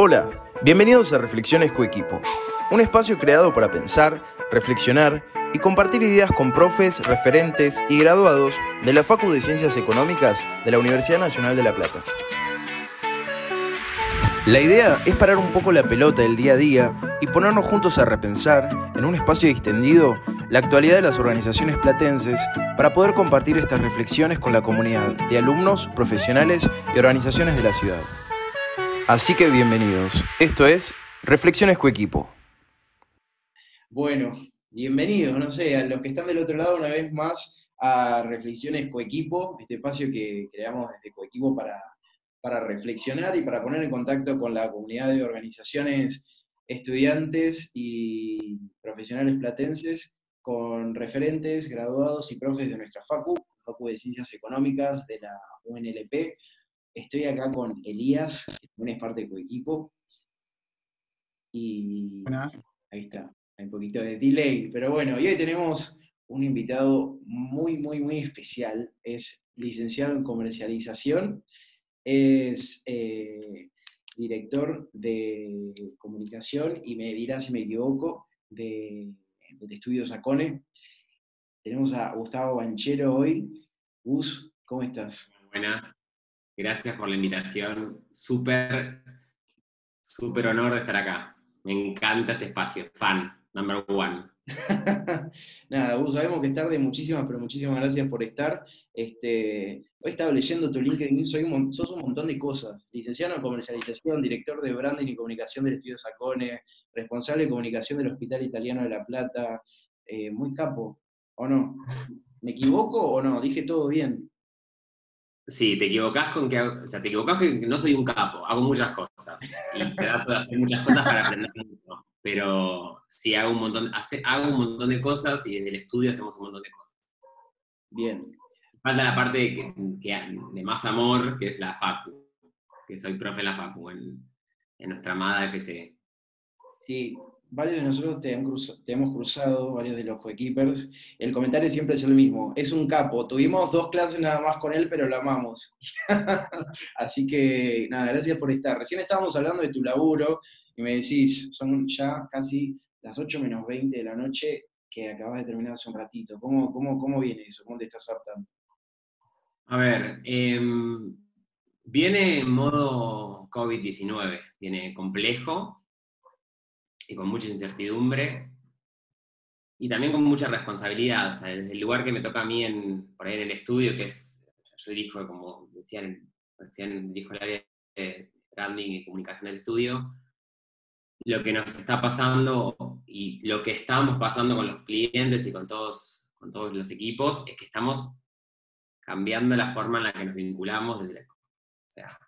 Hola, bienvenidos a Reflexiones Coequipo, un espacio creado para pensar, reflexionar y compartir ideas con profes, referentes y graduados de la Facu de Ciencias Económicas de la Universidad Nacional de La Plata. La idea es parar un poco la pelota del día a día y ponernos juntos a repensar, en un espacio extendido, la actualidad de las organizaciones platenses para poder compartir estas reflexiones con la comunidad de alumnos, profesionales y organizaciones de la ciudad. Así que bienvenidos. Esto es Reflexiones Coequipo. Bueno, bienvenidos, no sé, a los que están del otro lado una vez más a Reflexiones Coequipo, este espacio que creamos desde Coequipo para, para reflexionar y para poner en contacto con la comunidad de organizaciones estudiantes y profesionales platenses, con referentes, graduados y profes de nuestra FACU, FACU de Ciencias Económicas de la UNLP, Estoy acá con Elías, que también es parte de tu equipo. Y ahí está, hay un poquito de delay, pero bueno, y hoy tenemos un invitado muy, muy, muy especial. Es licenciado en comercialización, es eh, director de comunicación y me dirá si me equivoco, de, del estudio Sacone. Tenemos a Gustavo Banchero hoy. Gus, ¿cómo estás? Buenas, Gracias por la invitación. Súper, súper honor de estar acá. Me encanta este espacio. Fan, number one. Nada, vos sabemos que es tarde, muchísimas, pero muchísimas gracias por estar. Este, hoy estaba leyendo tu LinkedIn, soy un, sos un montón de cosas. Licenciado en comercialización, director de branding y comunicación del Estudio Sacone, responsable de comunicación del Hospital Italiano de La Plata, eh, muy capo, ¿o no? ¿Me equivoco o no? Dije todo bien. Sí, te equivocás con que, o sea, te equivocás que no soy un capo, hago muchas cosas y trato de hacer muchas cosas para aprender mucho, pero sí hago un montón, hago un montón de cosas y desde el estudio hacemos un montón de cosas. Bien. Falta la parte de, de más amor, que es la FACU, que soy profe en la FACU, en, en nuestra amada FCE. Sí, varios de nosotros te, hemos cruzado, varios de los coequippers, el comentario siempre es el mismo, es un capo, tuvimos dos clases nada más con él, pero lo amamos. Así que, nada, gracias por estar. Recién estábamos hablando de tu laburo y me decís, son ya casi las 8 menos 20 de la noche que acabas de terminar hace un ratito. ¿Cómo, cómo, cómo viene eso? ¿Cómo te estás adaptando? A ver, em, viene en modo COVID-19, viene complejo, y con mucha incertidumbre y también con mucha responsabilidad. O sea, desde el lugar que me toca a mí en, por ahí en el estudio, que es, yo dirijo, como decían, recién dirijo el área de branding y comunicación del estudio, lo que nos está pasando y lo que estamos pasando con los clientes y con todos, con todos los equipos es que estamos cambiando la forma en la que nos vinculamos desde o sea,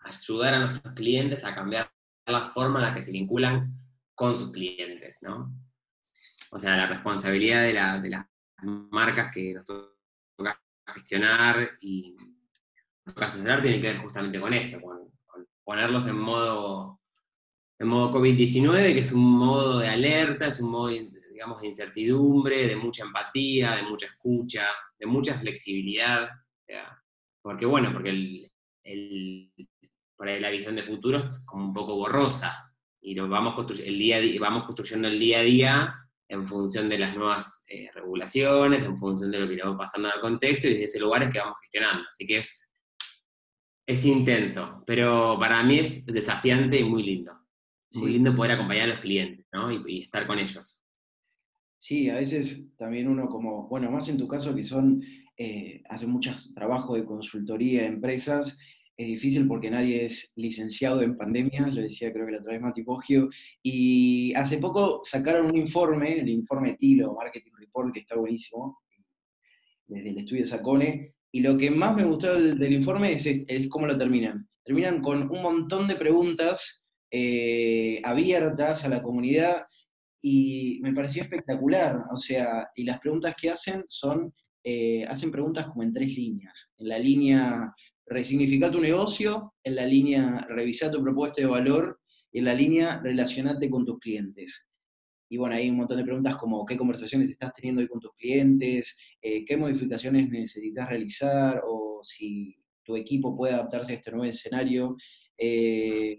ayudar a nuestros clientes a cambiar la forma en la que se vinculan con sus clientes, ¿no? O sea, la responsabilidad de, las marcas que nos toca gestionar y nos toca asesorar tiene que ver justamente con eso, con, ponerlos en modo, en modo COVID-19, que es un modo de alerta, es un modo, digamos, de incertidumbre, de mucha empatía, de mucha escucha, de mucha flexibilidad. porque bueno, porque el, por ahí la visión de futuro es como un poco borrosa y lo vamos, el día, vamos construyendo el día a día en función de las nuevas eh, regulaciones, en función de lo que le va pasando en el contexto y desde ese lugar es que vamos gestionando. Así que es, es intenso, pero para mí es desafiante y muy lindo. Muy lindo poder acompañar a los clientes ¿no? y, estar con ellos. Sí, a veces también uno como, bueno, más en tu caso que son, eh, hace mucho trabajo de consultoría de empresas es difícil porque nadie es licenciado en pandemia, lo decía creo que la otra vez Mati Poggio, y hace poco sacaron un informe, el informe TILO, Marketing Report, que está buenísimo, desde el estudio Sacone, y lo que más me gustó del, informe es, cómo lo terminan. Terminan con un montón de preguntas eh, abiertas a la comunidad y me pareció espectacular, o sea, y las preguntas que hacen son, eh, hacen preguntas como en tres líneas. En la línea resignifica tu negocio, en la línea revisa tu propuesta de valor y en la línea relacionate con tus clientes. Y bueno, hay un montón de preguntas como qué conversaciones estás teniendo hoy con tus clientes, eh, qué modificaciones necesitas realizar o si tu equipo puede adaptarse a este nuevo escenario. Eh,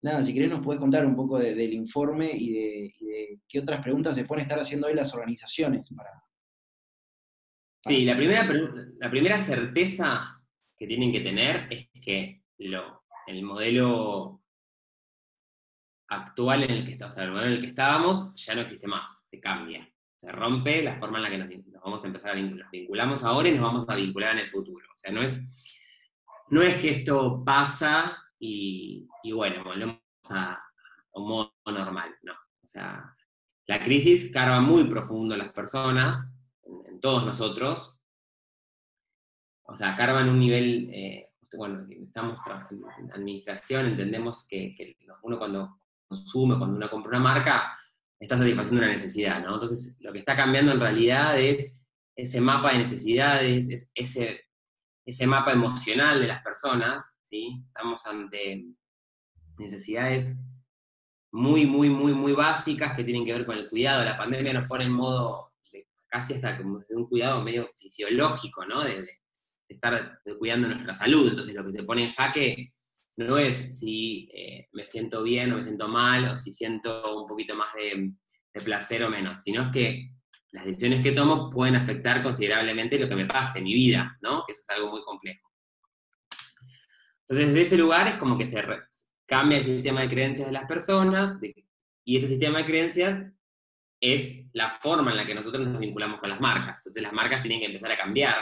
nada, si querés nos puedes contar un poco del informe y de, qué otras preguntas se pueden estar haciendo hoy las organizaciones. Sí, la primera, la primera certeza que tienen que tener es que lo, el modelo actual en el que estamos, el modelo en el que estábamos ya no existe más, se cambia, se rompe la forma en la que nos, vamos a empezar a vincular. Nos vinculamos ahora y nos vamos a vincular en el futuro. O sea, no es, no es que esto pasa y, bueno, volvemos a, un modo normal, no. O sea, la crisis carga muy profundo en las personas, en, todos nosotros. O sea, carga en un nivel, eh, bueno, estamos en administración, entendemos que, uno cuando consume, cuando uno compra una marca, está satisfaciendo una necesidad, ¿no? Entonces, lo que está cambiando en realidad es ese mapa de necesidades, es ese, ese mapa emocional de las personas, ¿sí? Estamos ante necesidades muy, muy, muy, muy básicas que tienen que ver con el cuidado. La pandemia nos pone en modo casi hasta como de un cuidado medio fisiológico, ¿no? Estar cuidando nuestra salud. Entonces, lo que se pone en jaque no es si eh, me siento bien o me siento mal, o si siento un poquito más de, placer o menos, sino es que las decisiones que tomo pueden afectar considerablemente lo que me pase mi vida, ¿no? Que eso es algo muy complejo. Entonces, desde ese lugar es como que se cambia el sistema de creencias de las personas, y ese sistema de creencias es la forma en la que nosotros nos vinculamos con las marcas. Entonces, las marcas tienen que empezar a cambiar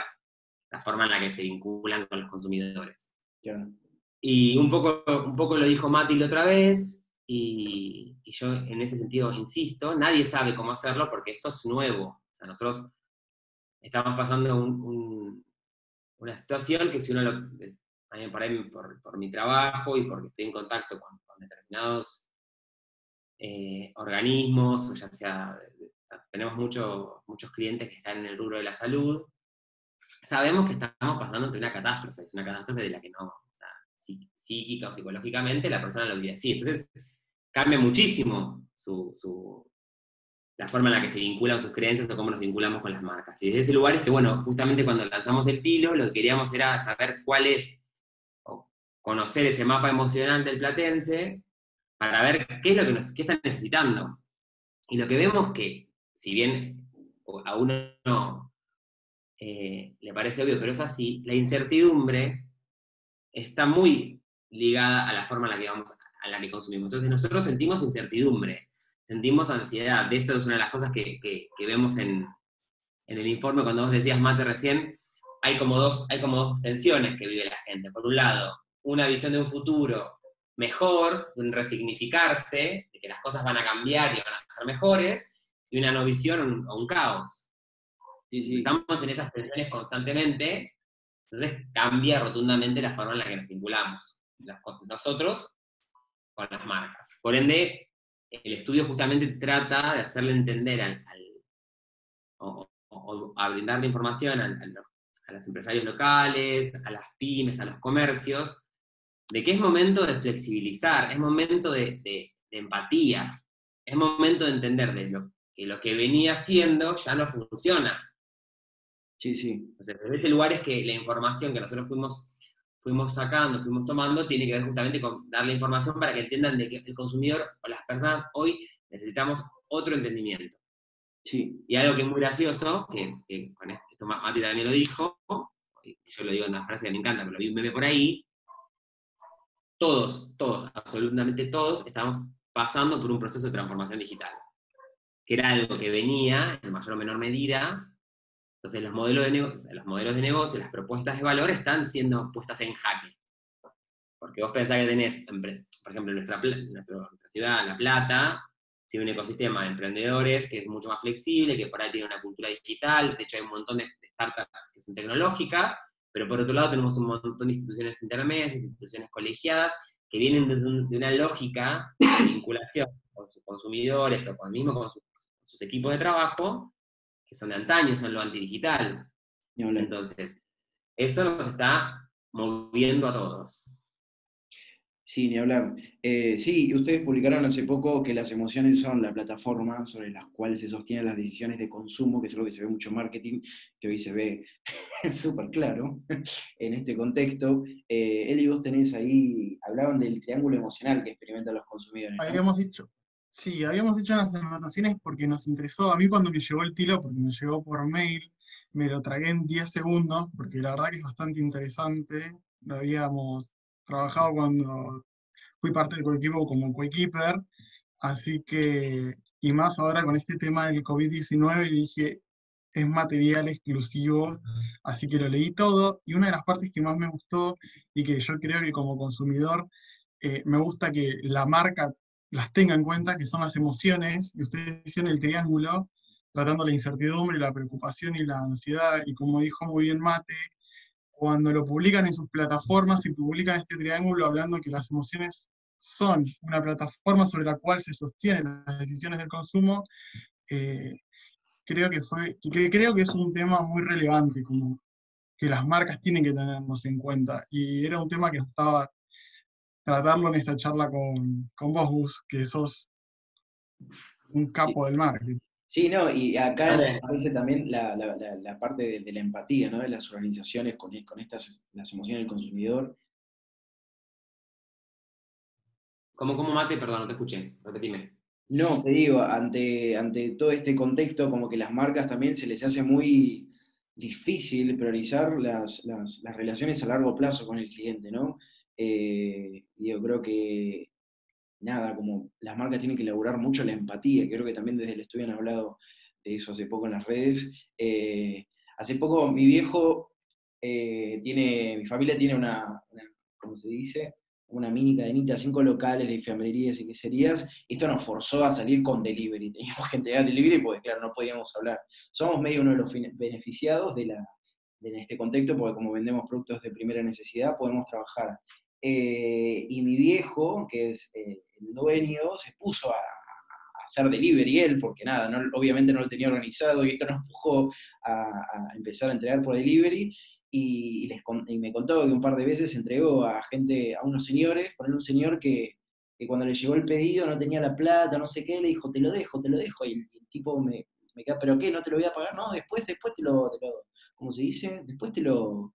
la forma en la que se vinculan con los consumidores. Y un poco, un poco lo dijo Mati la otra vez, y, yo en ese sentido insisto, nadie sabe cómo hacerlo porque esto es nuevo. O sea, nosotros estamos pasando una situación que si uno lo... por, por, mi trabajo y porque estoy en contacto con, determinados eh, organismos, o ya sea, tenemos muchos clientes que están en el rubro de la salud, sabemos que estamos pasando ante una catástrofe, es una catástrofe de la que no, psíquica o psicológicamente, la persona lo vive así. Entonces, cambia muchísimo la forma en la que se vinculan sus creencias o cómo nos vinculamos con las marcas. Y desde ese lugar es que, bueno, justamente cuando lanzamos el tilo, lo que queríamos era saber cuál es, o conocer ese mapa emocional del platense, para ver qué es lo que nos, qué están necesitando. Y lo que vemos que, si bien a uno eh, le parece obvio, pero es así, la incertidumbre está muy ligada a la forma en la que vamos, a la que consumimos. Entonces nosotros sentimos incertidumbre, sentimos ansiedad. De eso es una de las cosas que, vemos en, el informe cuando vos decías, Mate, recién, hay como, dos, hay como dos tensiones que vive la gente. Por un lado, una visión de un futuro mejor, de un resignificarse, de que las cosas van a cambiar y van a ser mejores, y una no visión o un, caos. Estamos en esas tensiones constantemente, entonces cambia rotundamente la forma en la que nos vinculamos, nosotros con las marcas. Por ende, el estudio justamente trata de hacerle entender al, o, a brindarle información a, los empresarios locales, a las pymes, a los comercios, de que es momento de flexibilizar, es momento de, de empatía, es momento de entender de lo, que lo que venía haciendo ya no funciona, Sí, sí. desde este lugar es que la información que nosotros fuimos, fuimos sacando, fuimos tomando, tiene que ver justamente con darle información para que entiendan de que el consumidor o las personas hoy necesitamos otro entendimiento. Sí. Y algo que es muy gracioso, que, con esto Mati también lo dijo, yo lo digo en una frase que me encanta, pero lo vi un meme por ahí, todos, todos, absolutamente todos, estamos pasando por un proceso de transformación digital, que era algo que venía, en mayor o menor medida, entonces los modelos de negocio, los modelos de negocio, las propuestas de valor están siendo puestas en jaque. Porque vos pensás que tenés, por ejemplo, nuestra, nuestra ciudad, La Plata, tiene un ecosistema de emprendedores que es mucho más flexible, que por ahí tiene una cultura digital, de hecho hay un montón de startups que son tecnológicas, pero por otro lado tenemos un montón de instituciones intermedias, instituciones colegiadas, que vienen de una lógica de vinculación con sus consumidores o con, mismo con sus equipos de trabajo, que son de antaño, son lo antidigital. Entonces, eso nos está moviendo a todos. Sí, ni hablar. Eh, sí, ustedes publicaron hace poco que las emociones son la plataforma sobre las cuales se sostienen las decisiones de consumo, que es algo que se ve mucho en marketing, que hoy se ve súper claro en este contexto. Eh, Eli, vos tenés ahí, hablaban del triángulo emocional que experimentan los consumidores. Habíamos dicho, sí, habíamos en las anotaciones porque nos interesó. A mí cuando me llegó el tiro, porque me llegó por mail, me lo tragué en 10 segundos, porque la verdad que es bastante interesante. Lo habíamos trabajado cuando fui parte del equipo como coequiper, así que, y más ahora con este tema del COVID-19, dije, es material exclusivo, así que lo leí todo, y una de las partes que más me gustó y que yo creo que como consumidor eh, me gusta que la marca las tenga en cuenta, que son las emociones, y ustedes hicieron el triángulo, tratando la incertidumbre, la preocupación y la ansiedad, y como dijo muy bien Mate, cuando lo publican en sus plataformas y publican este triángulo hablando que las emociones son una plataforma sobre la cual se sostienen las decisiones del consumo, eh, creo que fue, creo que es un tema muy relevante, como que las marcas tienen que tenernos en cuenta. Y era un tema que estaba tratarlo en esta charla con, con vos, Gus, que sos un capo del marketing. Sí, no, y acá aparece también la, parte de, la empatía, ¿no? De las organizaciones con, con estas, las emociones del consumidor. ¿Cómo, cómo mate? Perdón, no te escuché, repetime. No, te digo, ante, ante todo este contexto, como que las marcas también se les hace muy difícil priorizar las, relaciones a largo plazo con el cliente, ¿no? Eh, yo creo que nada, como las marcas tienen que elaborar mucho la empatía, creo que también desde el estudio han hablado de eso hace poco en las redes. Eh, hace poco mi viejo eh, tiene, mi familia tiene una, ¿cómo se dice? Una mini cadenita, cinco locales de enfermerías y queserías, esto nos forzó a salir con delivery. Teníamos que entregar delivery porque, claro, no podíamos hablar. Somos medio uno de los beneficiados de, la, de este contexto, porque como vendemos productos de primera necesidad, podemos trabajar. Eh, y mi viejo, que es eh, el dueño, se puso a, hacer delivery él, porque nada, obviamente no lo tenía organizado y esto nos empujó a, empezar a entregar por delivery. Y, me contó que un par de veces entregó a gente, a unos señores, poner un señor que, cuando le llegó el pedido no tenía la plata, no sé qué, le dijo, te lo dejo, te lo dejo. Y el, tipo me, me queda, ¿pero qué? ¿No te lo voy a pagar? No, después, después te lo, te lo ¿cómo se dice? Después te lo,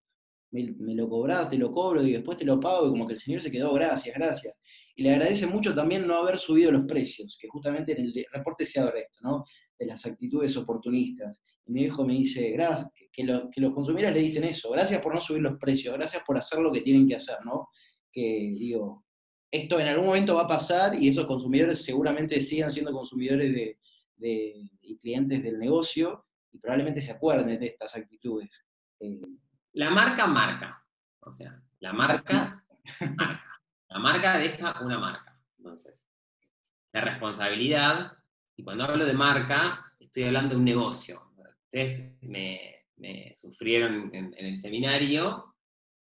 me, lo cobras, te lo cobro y después te lo pago, y como que el señor se quedó, gracias, gracias. Y le agradece mucho también no haber subido los precios, que justamente en el reporte se abre esto, ¿no? De las actitudes oportunistas. Y mi hijo me dice, gracias, que, los consumidores le dicen eso, gracias por no subir los precios, gracias por hacer lo que tienen que hacer, ¿no? Que digo, esto en algún momento va a pasar y esos consumidores seguramente sigan siendo consumidores de, y clientes del negocio y probablemente se acuerden de estas actitudes. Eh, la marca marca. O sea, la marca marca. La marca deja una marca. Entonces, la responsabilidad, y cuando hablo de marca, estoy hablando de un negocio. Ustedes me, sufrieron en, el seminario.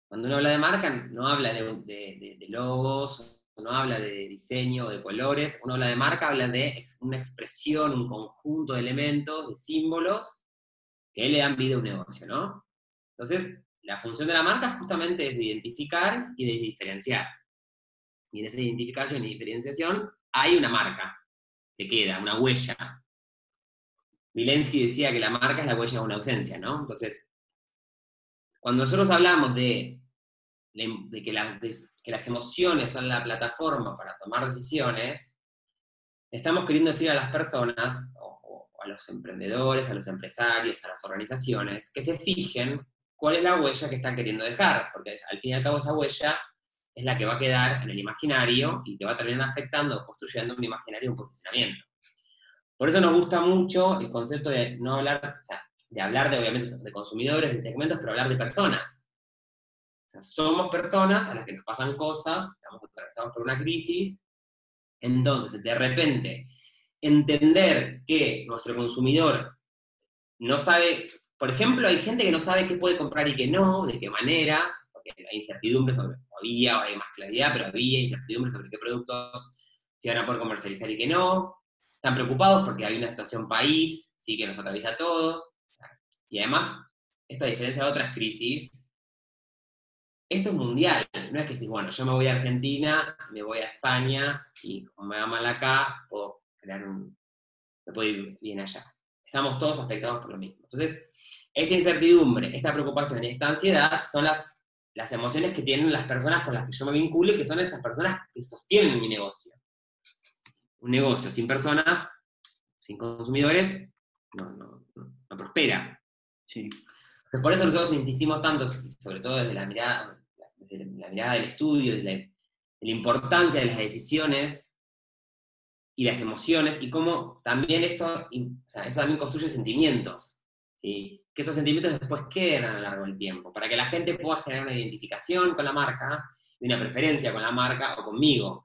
Cuando uno habla de marca, no habla de, logos, no habla de diseño de colores, uno habla de marca, habla de una expresión, un conjunto de elementos, de símbolos que le dan vida a un negocio, ¿no? Entonces, la función de la marca justamente es de identificar y de diferenciar. Y en esa identificación y diferenciación hay una marca que queda, una huella. Milensky decía que la marca es la huella de una ausencia, ¿no? Entonces, cuando nosotros hablamos de, que, las emociones son la plataforma para tomar decisiones, estamos queriendo decir a las personas, a los emprendedores, a los empresarios, a las organizaciones, que se fijen cuál es la huella que están queriendo dejar, porque al fin y al cabo esa huella es la que va a quedar en el imaginario y que va a terminar afectando, construyendo un imaginario, un posicionamiento. Por eso nos gusta mucho el concepto de no hablar, o sea, de hablar de obviamente de consumidores, de segmentos, pero hablar de personas. Somos personas a las que nos pasan cosas, estamos atravesados por una crisis, entonces de repente entender que nuestro consumidor no sabe por ejemplo, hay gente que no sabe qué puede comprar y qué no, de qué manera, porque hay incertidumbre sobre, había, hay más claridad, pero había incertidumbre sobre qué productos se van a poder comercializar y qué no. Están preocupados porque hay una situación país, sí, que nos atraviesa a todos. Y además, esta diferencia de otras crisis, esto es mundial, no es que si, bueno, yo me voy a Argentina, me voy a España y como me va mal acá, puedo crear un, me puedo ir bien allá. Estamos todos afectados por lo mismo. Entonces, esta incertidumbre, esta preocupación y esta ansiedad son las, las emociones que tienen las personas con las que yo me vinculo y que son esas personas que sostienen mi negocio. Un negocio sin personas, sin consumidores, no, no, no, prospera. Sí. por eso nosotros insistimos tanto, sobre todo desde la mirada, desde la mirada del estudio, desde la, la importancia de las decisiones y las emociones, y cómo también esto, o sea, eso también construye sentimientos, ¿sí? Que esos sentimientos después quedan a lo largo del tiempo, para que la gente pueda generar una identificación con la marca, y una preferencia con la marca o conmigo.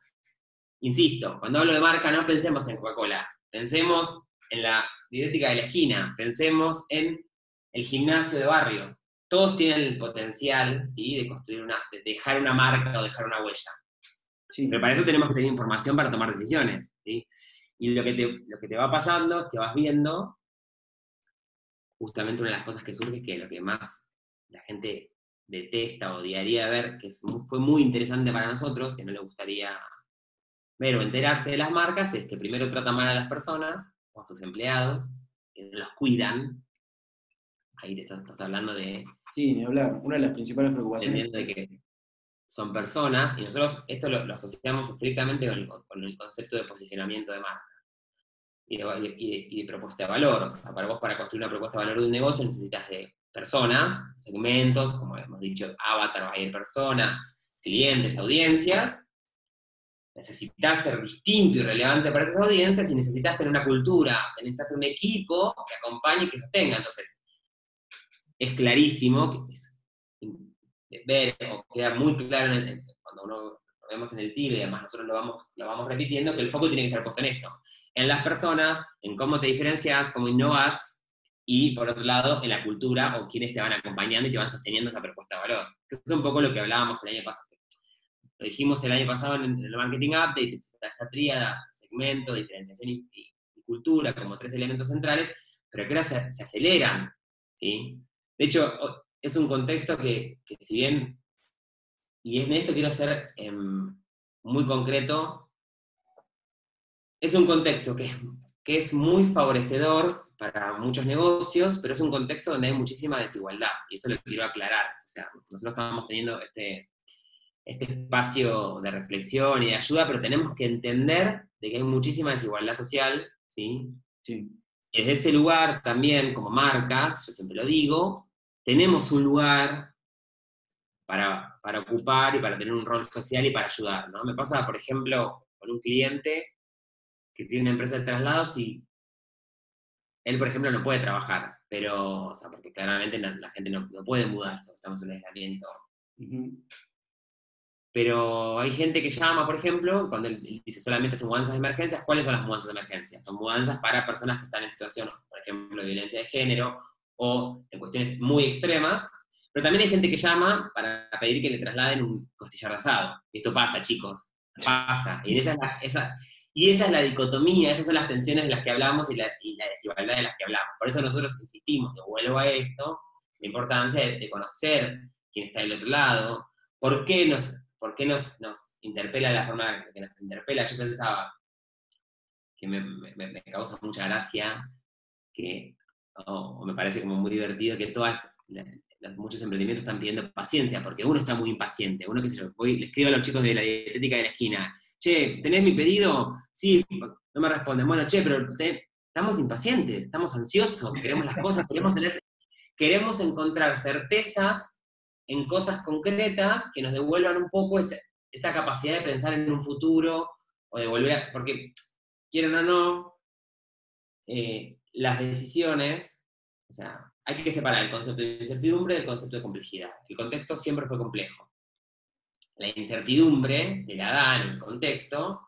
Insisto, cuando hablo de marca no pensemos en Coca-Cola, pensemos en la dietética de la esquina, pensemos en el gimnasio de barrio. Todos tienen el potencial ¿sí? de construir una, de dejar una marca o dejar una huella. Pero para eso tenemos que tener información para tomar decisiones. ¿sí? Y lo que, te, lo que te va pasando es que vas viendo, justamente una de las cosas que surge es que lo que más la gente detesta o odiaría ver, que fue muy interesante para nosotros, que no le gustaría ver o enterarse de las marcas, es que primero tratan mal a las personas, o a sus empleados, que los cuidan. Ahí te estás, hablando de... Sí, ni hablar. Una de las principales preocupaciones... De que son personas, y nosotros esto lo, asociamos estrictamente con el, concepto de posicionamiento de marca y de, propuesta de valor. O sea, para vos, para construir una propuesta de valor de un negocio, necesitas de personas, segmentos, como hemos dicho, avatar, buyer persona, clientes, audiencias. Necesitas ser distinto y relevante para esas audiencias y necesitas tener una cultura, necesitas un equipo que acompañe y que sostenga. Entonces, es clarísimo que es ver o queda muy claro cuando uno vemos en el tiro y además nosotros lo vamos, lo vamos repitiendo, que el foco tiene que estar puesto en esto, en las personas, en cómo te diferencias, cómo innovas, y por otro lado, en la cultura o quienes te van acompañando y te van sosteniendo esa propuesta de valor. Eso es un poco lo que hablábamos el año pasado. Lo dijimos el año pasado en el Marketing Update, esta tríada, segmento, diferenciación y, cultura como tres elementos centrales, pero que ahora se, se aceleran. ¿sí? De hecho, es un contexto que, si bien, y en esto quiero ser em, muy concreto, es un contexto que, que es muy favorecedor para muchos negocios, pero es un contexto donde hay muchísima desigualdad, y eso lo quiero aclarar. O sea, nosotros estamos teniendo este, este espacio de reflexión y de ayuda, pero tenemos que entender de que hay muchísima desigualdad social, ¿sí? Sí. Desde ese lugar también, como marcas, yo siempre lo digo, tenemos un lugar para, ocupar y para tener un rol social y para ayudar. ¿no? Me pasa, por ejemplo, con un cliente que tiene una empresa de traslados y él, por ejemplo, no puede trabajar, pero, o sea, porque claramente la, gente no, puede mudarse, estamos en un aislamiento. Pero hay gente que llama, por ejemplo, cuando él, dice solamente son mudanzas de emergencias, ¿cuáles son las mudanzas de emergencia? Son mudanzas para personas que están en situación, por ejemplo, de violencia de género o en cuestiones muy extremas, pero también hay gente que llama para pedir que le trasladen un costillar asado. Esto pasa, chicos, pasa. Y esa, es la, dicotomía, esas son las tensiones de las que hablamos y la, desigualdad de las que hablamos. Por eso nosotros insistimos, y vuelvo a esto, la importancia de, conocer quién está del otro lado, por qué nos, por qué nos, nos interpela la forma que nos interpela. Yo pensaba que me, me causa mucha gracia que o, me parece como muy divertido que todas, muchos emprendimientos están pidiendo paciencia, porque uno está muy impaciente, uno que se lo, voy, le escribo a los chicos de la dietética de la esquina, che, ¿tenés mi pedido? Sí, no me responden, bueno, che, pero estamos impacientes, estamos ansiosos, queremos las cosas, queremos tener, queremos encontrar certezas en cosas concretas que nos devuelvan un poco esa, capacidad de pensar en un futuro, o de volver a, porque quieren o no, eh, las decisiones, o sea, hay que separar el concepto de incertidumbre del concepto de complejidad. El contexto siempre fue complejo. La incertidumbre te la da en el contexto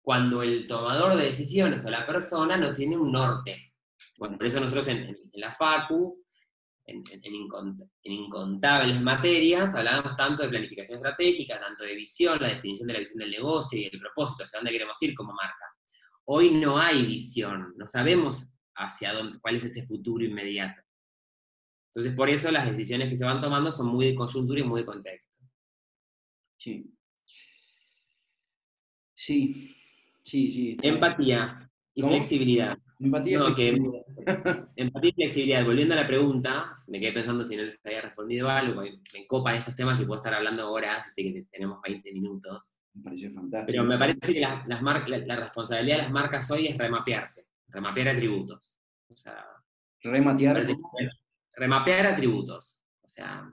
cuando el tomador de decisiones o la persona no tiene un norte. Bueno, por eso nosotros en, la FACU, en, incontables materias, hablábamos tanto de planificación estratégica, tanto de visión, la definición de la visión del negocio y el propósito, hacia dónde queremos ir como marca. Hoy no hay visión, no sabemos hacia dónde, cuál es ese futuro inmediato. Entonces, por eso las decisiones que se van tomando son muy de coyuntura y muy de contexto. Sí. Sí, sí, sí. Empatía y flexibilidad. Empatía no, y flexibilidad. empatía y flexibilidad. Volviendo a la pregunta, me quedé pensando si no les había respondido algo, me, me copan estos temas y puedo estar hablando horas, así que tenemos 20 minutos. Me parece fantástico. Pero me parece que la, las la, la, responsabilidad de las marcas hoy es remapearse, remapear atributos. O sea, remapear. Remapear atributos. O sea,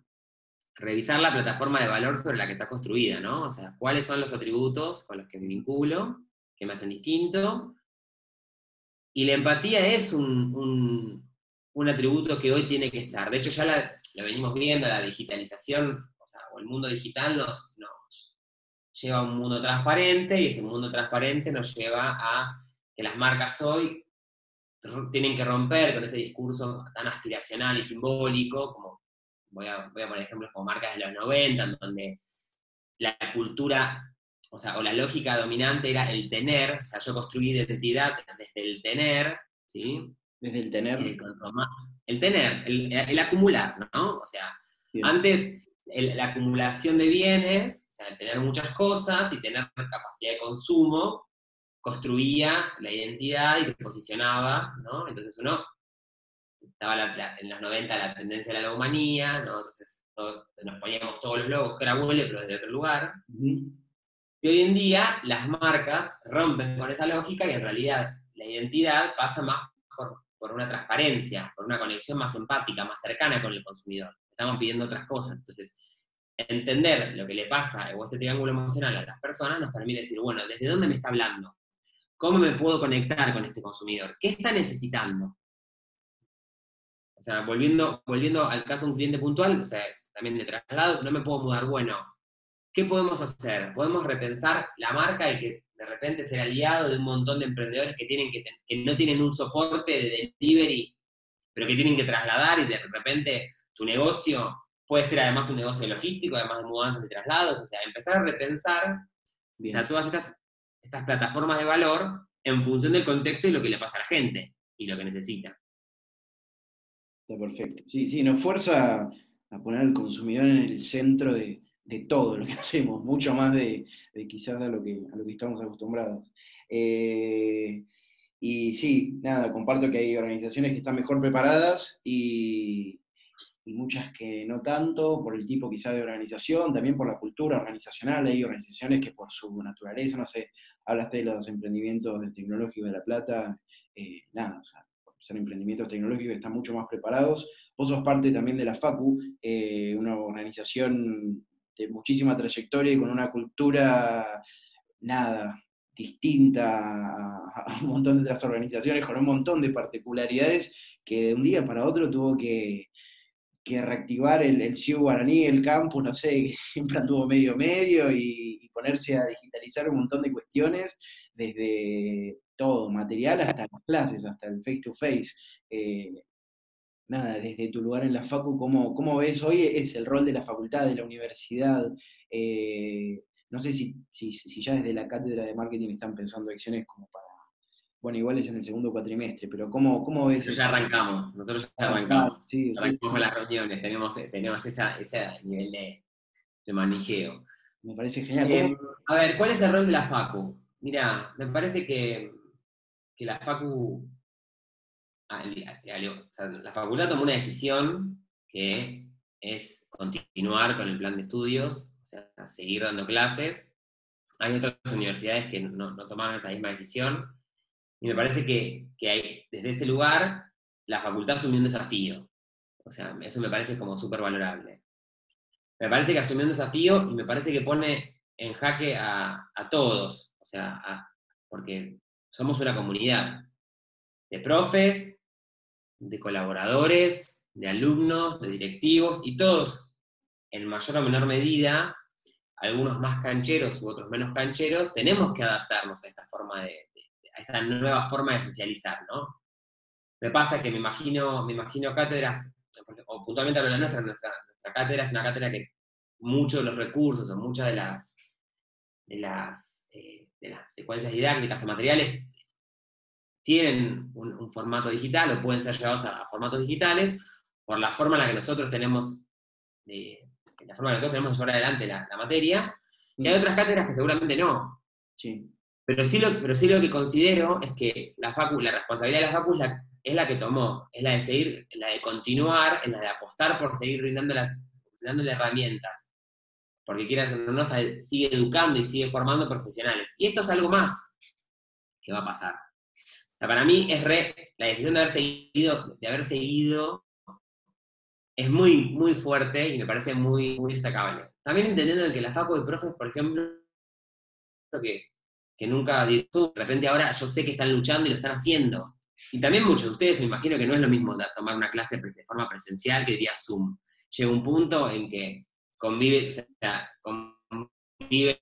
revisar la plataforma de valor sobre la que está construida, ¿no? O sea, cuáles son los atributos con los que me vinculo, que me hacen distinto. Y la empatía es un, un, un atributo que hoy tiene que estar. De hecho, ya la, lo venimos viendo, la digitalización, o, sea, o el mundo digital nos, nos lleva a un mundo transparente y ese mundo transparente nos lleva a que las marcas hoy tienen que romper con ese discurso tan aspiracional y simbólico, como voy a, voy a poner ejemplos como marcas de los 90, en donde la cultura, o sea, o la lógica dominante era el tener, o sea, yo construí identidad desde el tener, ¿sí? Desde el tener. El tener, el, el acumular, ¿no? O sea, Bien. antes el, la acumulación de bienes, o sea, el tener muchas cosas y tener capacidad de consumo, construía la identidad y te posicionaba, ¿no? Entonces uno, estaba la, la, en los 90 la tendencia de la ¿no? Entonces todo, nos poníamos todos los logos, huele, pero desde otro lugar. Uh -huh. Y hoy en día las marcas rompen con esa lógica y en realidad la identidad pasa más por, por una transparencia, por una conexión más empática, más cercana con el consumidor. Estamos pidiendo otras cosas. Entonces, entender lo que le pasa o este triángulo emocional a las personas nos permite decir, bueno, ¿desde dónde me está hablando? ¿Cómo me puedo conectar con este consumidor? ¿Qué está necesitando? O sea, volviendo, volviendo al caso de un cliente puntual, o sea, también de traslados, no me puedo mudar. Bueno, ¿qué podemos hacer? Podemos repensar la marca y que de repente ser aliado de un montón de emprendedores que, tienen que, que no tienen un soporte de delivery, pero que tienen que trasladar y de repente tu negocio puede ser además un negocio logístico, además de mudanzas y traslados, o sea, empezar a repensar o sea, todas estas, estas plataformas de valor en función del contexto y lo que le pasa a la gente y lo que necesita. Está perfecto. Sí, sí, nos fuerza a poner al consumidor en el centro de, de todo lo que hacemos, mucho más de, de quizás a lo, que, a lo que estamos acostumbrados. Eh, y sí, nada, comparto que hay organizaciones que están mejor preparadas y, muchas que no tanto, por el tipo quizá de organización, también por la cultura organizacional, hay organizaciones que por su naturaleza, no sé, hablaste de los emprendimientos tecnológicos de La Plata, eh, nada, o ser emprendimientos tecnológicos están mucho más preparados. Vos sos parte también de la FACU, eh, una organización de muchísima trayectoria y con una cultura, nada, distinta a, a un montón de otras organizaciones, con un montón de particularidades que de un día para otro tuvo que que reactivar el, el CIU Guaraní, el campus, no sé, que siempre anduvo medio medio, y, y, ponerse a digitalizar un montón de cuestiones, desde todo, material hasta las clases, hasta el face to face. Eh, nada, desde tu lugar en la Facu, ¿cómo, ¿cómo, ves hoy es el rol de la facultad, de la universidad? Eh, no sé si, si, si ya desde la cátedra de marketing están pensando acciones como para bueno, igual es en el segundo cuatrimestre, pero ¿cómo, cómo ves eso? Ya arrancamos, nosotros ya arrancamos. Ah, sí, arrancamos sí. las reuniones, tenemos, tenemos esa, ese nivel de, de manijeo. Me parece genial. Eh, a ver, ¿cuál es el rol de la FACU? Mira, me parece que, que la FACU, la facultad tomó una decisión que es continuar con el plan de estudios, o sea, seguir dando clases. Hay otras universidades que no, no tomaron esa misma decisión y me parece que, que hay, desde ese lugar la facultad asumió un desafío. O sea, eso me parece como súper valorable. Me parece que asumió un desafío y me parece que pone en jaque a, a todos. O sea, a, porque somos una comunidad de profes, de colaboradores, de alumnos, de directivos y todos, en mayor o menor medida, algunos más cancheros u otros menos cancheros, tenemos que adaptarnos a esta forma de, a esta nueva forma de socializar, ¿no? Me pasa que me imagino, me imagino cátedras, o puntualmente de la nuestra, nuestra, nuestra cátedra es una cátedra que muchos de los recursos o muchas de las, de las, eh, de las secuencias didácticas o materiales tienen un, un, formato digital o pueden ser llevados a, a, formatos digitales, por la forma en la que nosotros tenemos, eh, la forma en la que nosotros tenemos de llevar adelante la, la materia, y hay otras cátedras que seguramente no. Sí. Pero sí, lo, pero sí lo que considero es que la, facu, la responsabilidad de la facu es la, que tomó, es la de seguir, la de continuar, es la de apostar por seguir brindando las, brindándole herramientas. Porque quieras o no, sigue educando y sigue formando profesionales. Y esto es algo más que va a pasar. Para mí es re, la decisión de haber seguido, de haber seguido es muy, muy fuerte y me parece muy, muy destacable. También entendiendo que la facu de profes, por ejemplo, que, que nunca de repente ahora yo sé que están luchando y lo están haciendo. Y también muchos de ustedes me imagino que no es lo mismo tomar una clase de forma presencial que vía Zoom. Llega un punto en que convive, o sea, convive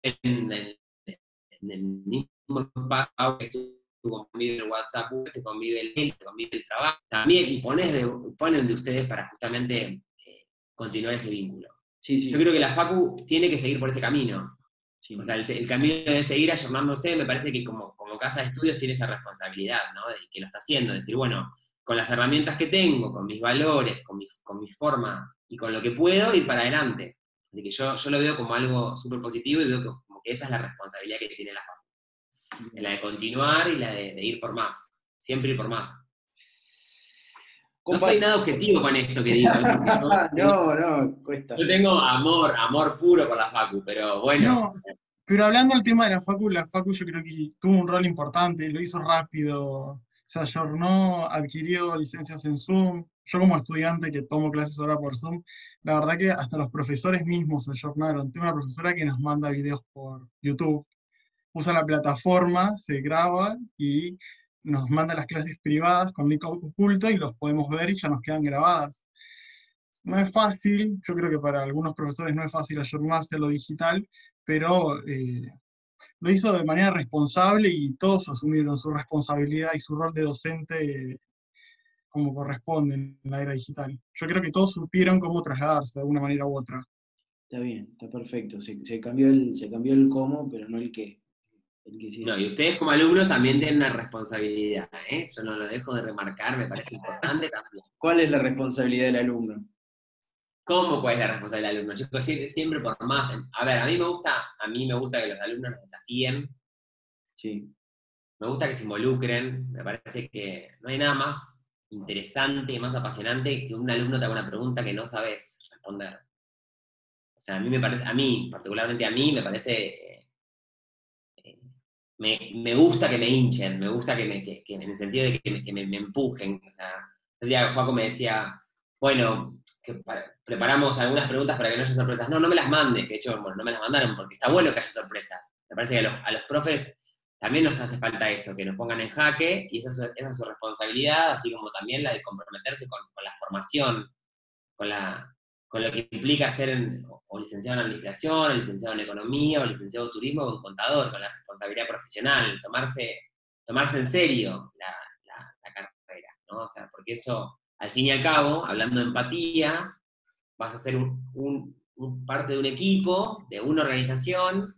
en el, en el mismo espacio que tú tú convive el WhatsApp, te convive el mail, te convive el trabajo, también, y pones de, ponen de ustedes para justamente eh, continuar ese vínculo. Sí, sí. Yo creo que la Facu tiene que seguir por ese camino. Sí. O sea, el, el camino de seguir ayornándose, me parece que como, como casa de estudios tiene esa responsabilidad, ¿no? De que lo está haciendo, decir, bueno, con las herramientas que tengo, con mis valores, con mi, con mi forma y con lo que puedo, ir para adelante. De que yo, yo lo veo como algo súper positivo y veo que, como que esa es la responsabilidad que tiene la Facu. La de continuar y la de, de ir por más. Siempre ir por más. No soy nada objetivo con esto que digo. no, no, cuesta. Yo tengo amor, amor puro por la Facu, pero bueno. No. Pero hablando del tema de la Facu, la Facu yo creo que tuvo un rol importante, lo hizo rápido, se ayornó, adquirió licencias en Zoom. Yo como estudiante que tomo clases ahora por Zoom, la verdad que hasta los profesores mismos se ayornaron. Tengo una profesora que nos manda videos por YouTube, usa la plataforma, se graba y nos manda las clases privadas con link oculto y los podemos ver y ya nos quedan grabadas. No es fácil, yo creo que para algunos profesores no es fácil ayornarse a lo digital, pero eh, lo hizo de manera responsable y todos asumieron su responsabilidad y su rol de docente como corresponde en la era digital. Yo creo que todos supieron cómo trasladarse de una manera u otra. Está bien, está perfecto. Se cambió el, se cambió el cómo, pero no el qué. No, y ustedes como alumnos también tienen una responsabilidad, ¿eh? Yo no lo dejo de remarcar, me parece importante también. ¿Cuál es la responsabilidad del alumno? ¿Cómo cuál es la responsabilidad del alumno? Chicos, siempre, siempre por más. A ver, a mí me gusta, a mí me gusta que los alumnos nos desafíen, Sí, me gusta que se involucren, me parece que no hay nada más interesante, más apasionante que un alumno te haga una pregunta que no sabes responder. O sea, a mí me parece, a mí, particularmente a mí, me parece, me, me gusta que me hinchen, me gusta que me, que, en el sentido de que me, me- empujen. O sea, el día me decía, bueno, preparamos algunas preguntas para que no haya sorpresas. No, no me las mandes, que de hecho, bueno, no me las mandaron porque está bueno que haya sorpresas. Me parece que a los, a los profes también nos hace falta eso, que nos pongan en jaque, y esa es, su, esa es su responsabilidad, así como también la de comprometerse con, con la formación, con, la, con lo que implica ser en- o, licenciado en administración, o licenciado en economía, o licenciado en turismo, o en contador, con la responsabilidad profesional, tomarse, tomarse en serio la, la- la carrera, ¿no? O sea, porque eso, al fin y al cabo, hablando de empatía, vas a ser un parte de un equipo, de una organización,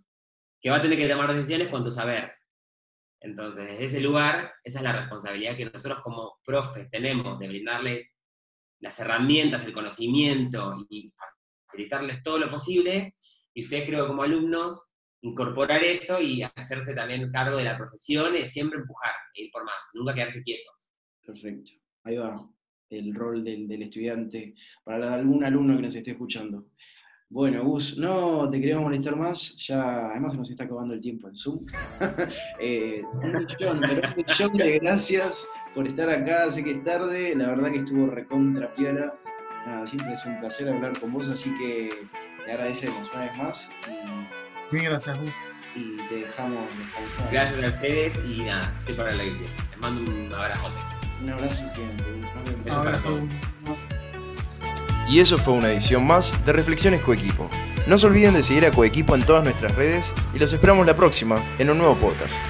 que va a tener que tomar decisiones con tu saber. Entonces, desde ese lugar, esa es la responsabilidad que nosotros como profes tenemos de brindarle las herramientas, el conocimiento y facilitarles todo lo posible. Y ustedes creo como alumnos, incorporar eso y hacerse también cargo de la profesión y siempre empujar, ir por más, nunca quedarse quietos. perfecto. Ahí va el rol del, del estudiante para algún alumno que nos esté escuchando. Bueno, Gus, no te queremos molestar más, ya además nos está acabando el tiempo en Zoom. Eh, un millón, un millón de gracias por estar acá, sé que es tarde, la verdad que estuvo recontra piola. Nada, siempre es un placer hablar con vos, así que te agradecemos una vez más y, Mil gracias, Gus. y te dejamos descansar. Gracias a ustedes y nada, estoy para la Biblia. Les mando un abrazote. Un abrazo gigante, para Abrazo. Y eso fue una edición más de Reflexiones Coequipo. No se olviden de seguir a Coequipo en todas nuestras redes y los esperamos la próxima en un nuevo podcast.